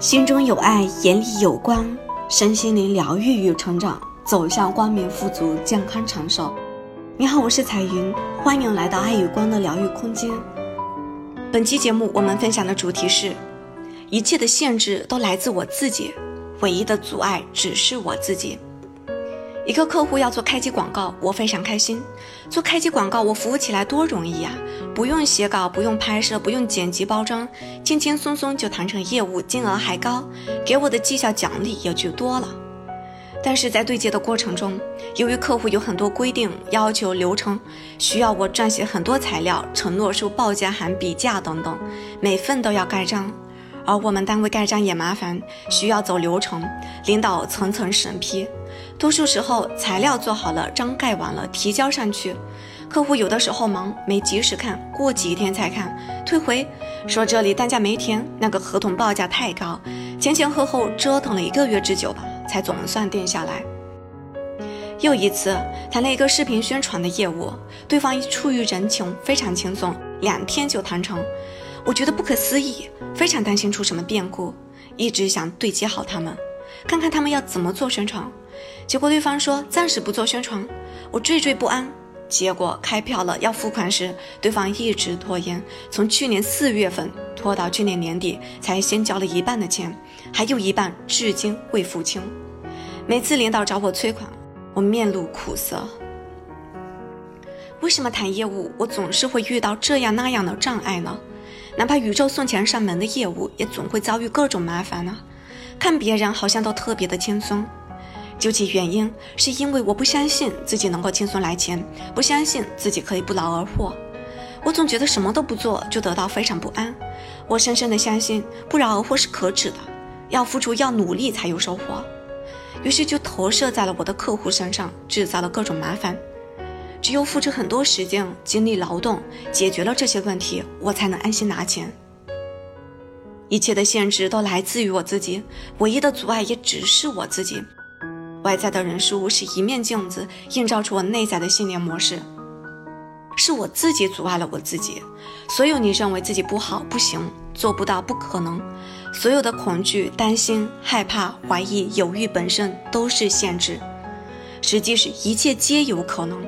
心中有爱，眼里有光，身心灵疗愈与成长，走向光明、富足、健康、长寿。你好，我是彩云，欢迎来到爱与光的疗愈空间。本期节目我们分享的主题是：一切的限制都来自我自己，唯一的阻碍只是我自己。一个客户要做开机广告，我非常开心。做开机广告，我服务起来多容易呀，不用写稿，不用拍摄，不用剪辑包装，轻轻松松就谈成业务，金额还高，给我的绩效奖励也就多了。但是在对接的过程中，由于客户有很多规定、要求、流程，需要我撰写很多材料，承诺书报价函、比价等等，每份都要盖章。而我们单位盖章也麻烦，需要走流程，领导层层审批。多数时候材料做好了，章盖完了，提交上去，客户有的时候忙没及时看，过几天才看，退回说这里单价没填，那个合同报价太高，前前后后折腾了一个月之久吧，才总算定下来。又一次谈了一个视频宣传的业务，对方出于人情非常轻松，两天就谈成。我觉得不可思议，非常担心出什么变故，一直想对接好他们，看看他们要怎么做宣传。结果对方说暂时不做宣传，我惴惴不安。结果开票了要付款时，对方一直拖延，从去年四月份拖到去年年底才先交了一半的钱，还有一半至今未付清。每次领导找我催款，我面露苦涩。为什么谈业务我总是会遇到这样那样的障碍呢？哪怕宇宙送钱上门的业务，也总会遭遇各种麻烦呢。看别人好像都特别的轻松，究其原因，是因为我不相信自己能够轻松来钱，不相信自己可以不劳而获。我总觉得什么都不做就得到非常不安。我深深的相信不劳而获是可耻的，要付出要努力才有收获。于是就投射在了我的客户身上，制造了各种麻烦。只有付出很多时间、精力、劳动，解决了这些问题，我才能安心拿钱。一切的限制都来自于我自己，唯一的阻碍也只是我自己。外在的人事物是一面镜子，映照出我内在的信念模式。是我自己阻碍了我自己。所有你认为自己不好、不行、做不到、不可能，所有的恐惧、担心、害怕、怀疑、犹豫，本身都是限制。实际是一切皆有可能。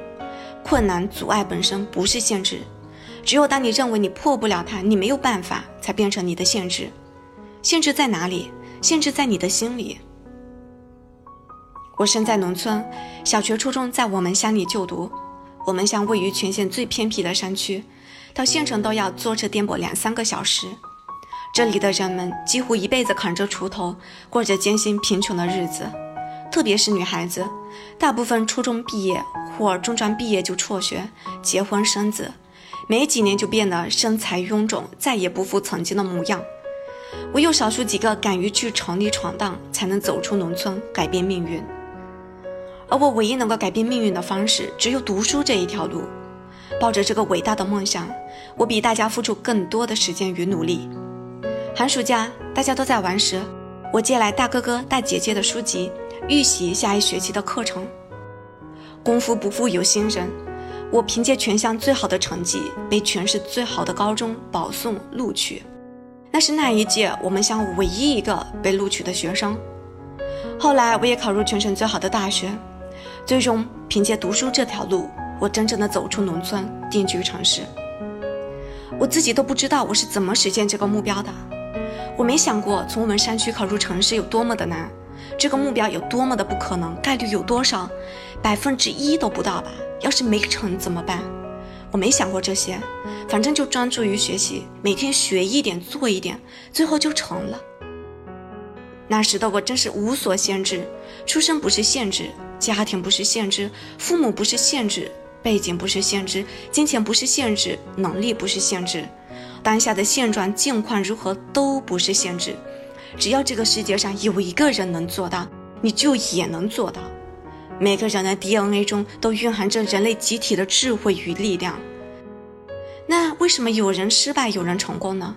困难阻碍本身不是限制，只有当你认为你破不了它，你没有办法，才变成你的限制。限制在哪里？限制在你的心里。我生在农村，小学、初中在我们乡里就读。我们乡位于全县最偏僻的山区，到县城都要坐车颠簸两三个小时。这里的人们几乎一辈子扛着锄头，过着艰辛贫穷的日子，特别是女孩子，大部分初中毕业。或中专毕业就辍学、结婚生子，没几年就变得身材臃肿，再也不复曾经的模样。唯有少数几个敢于去城里闯荡，才能走出农村，改变命运。而我唯一能够改变命运的方式，只有读书这一条路。抱着这个伟大的梦想，我比大家付出更多的时间与努力。寒暑假大家都在玩时，我借来大哥哥、大姐姐的书籍，预习下一学期的课程。功夫不负有心人，我凭借全乡最好的成绩，被全市最好的高中保送录取。那是那一届我们乡唯一一个被录取的学生。后来我也考入全省最好的大学，最终凭借读书这条路，我真正的走出农村，定居城市。我自己都不知道我是怎么实现这个目标的。我没想过从我们山区考入城市有多么的难。这个目标有多么的不可能，概率有多少？百分之一都不到吧？要是没成怎么办？我没想过这些，反正就专注于学习，每天学一点，做一点，最后就成了。那时的我真是无所限制，出生不是限制，家庭不是限制，父母不是限制，背景不是限制，金钱不是限制，能力不是限制，当下的现状境况如何都不是限制。只要这个世界上有一个人能做到，你就也能做到。每个人的 DNA 中都蕴含着人类集体的智慧与力量。那为什么有人失败，有人成功呢？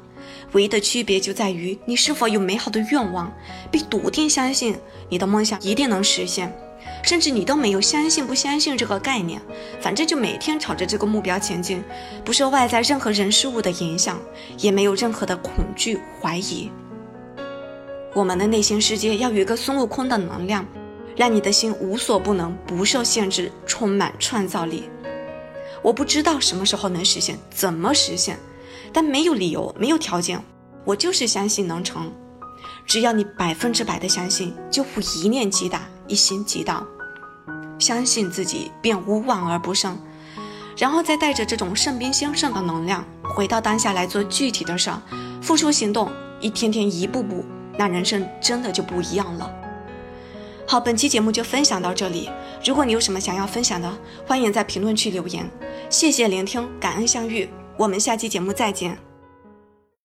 唯一的区别就在于你是否有美好的愿望，并笃定相信你的梦想一定能实现，甚至你都没有相信不相信这个概念，反正就每天朝着这个目标前进，不受外在任何人事物的影响，也没有任何的恐惧怀疑。我们的内心世界要有一个孙悟空的能量，让你的心无所不能，不受限制，充满创造力。我不知道什么时候能实现，怎么实现，但没有理由，没有条件，我就是相信能成。只要你百分之百的相信，就会一念即达，一心即到。相信自己，便无往而不胜。然后再带着这种圣兵兴盛的能量，回到当下来做具体的事儿，付出行动，一天天一步步，那人生真的就不一样了。好，本期节目就分享到这里。如果你有什么想要分享的，欢迎在评论区留言。谢谢聆听，感恩相遇，我们下期节目再见。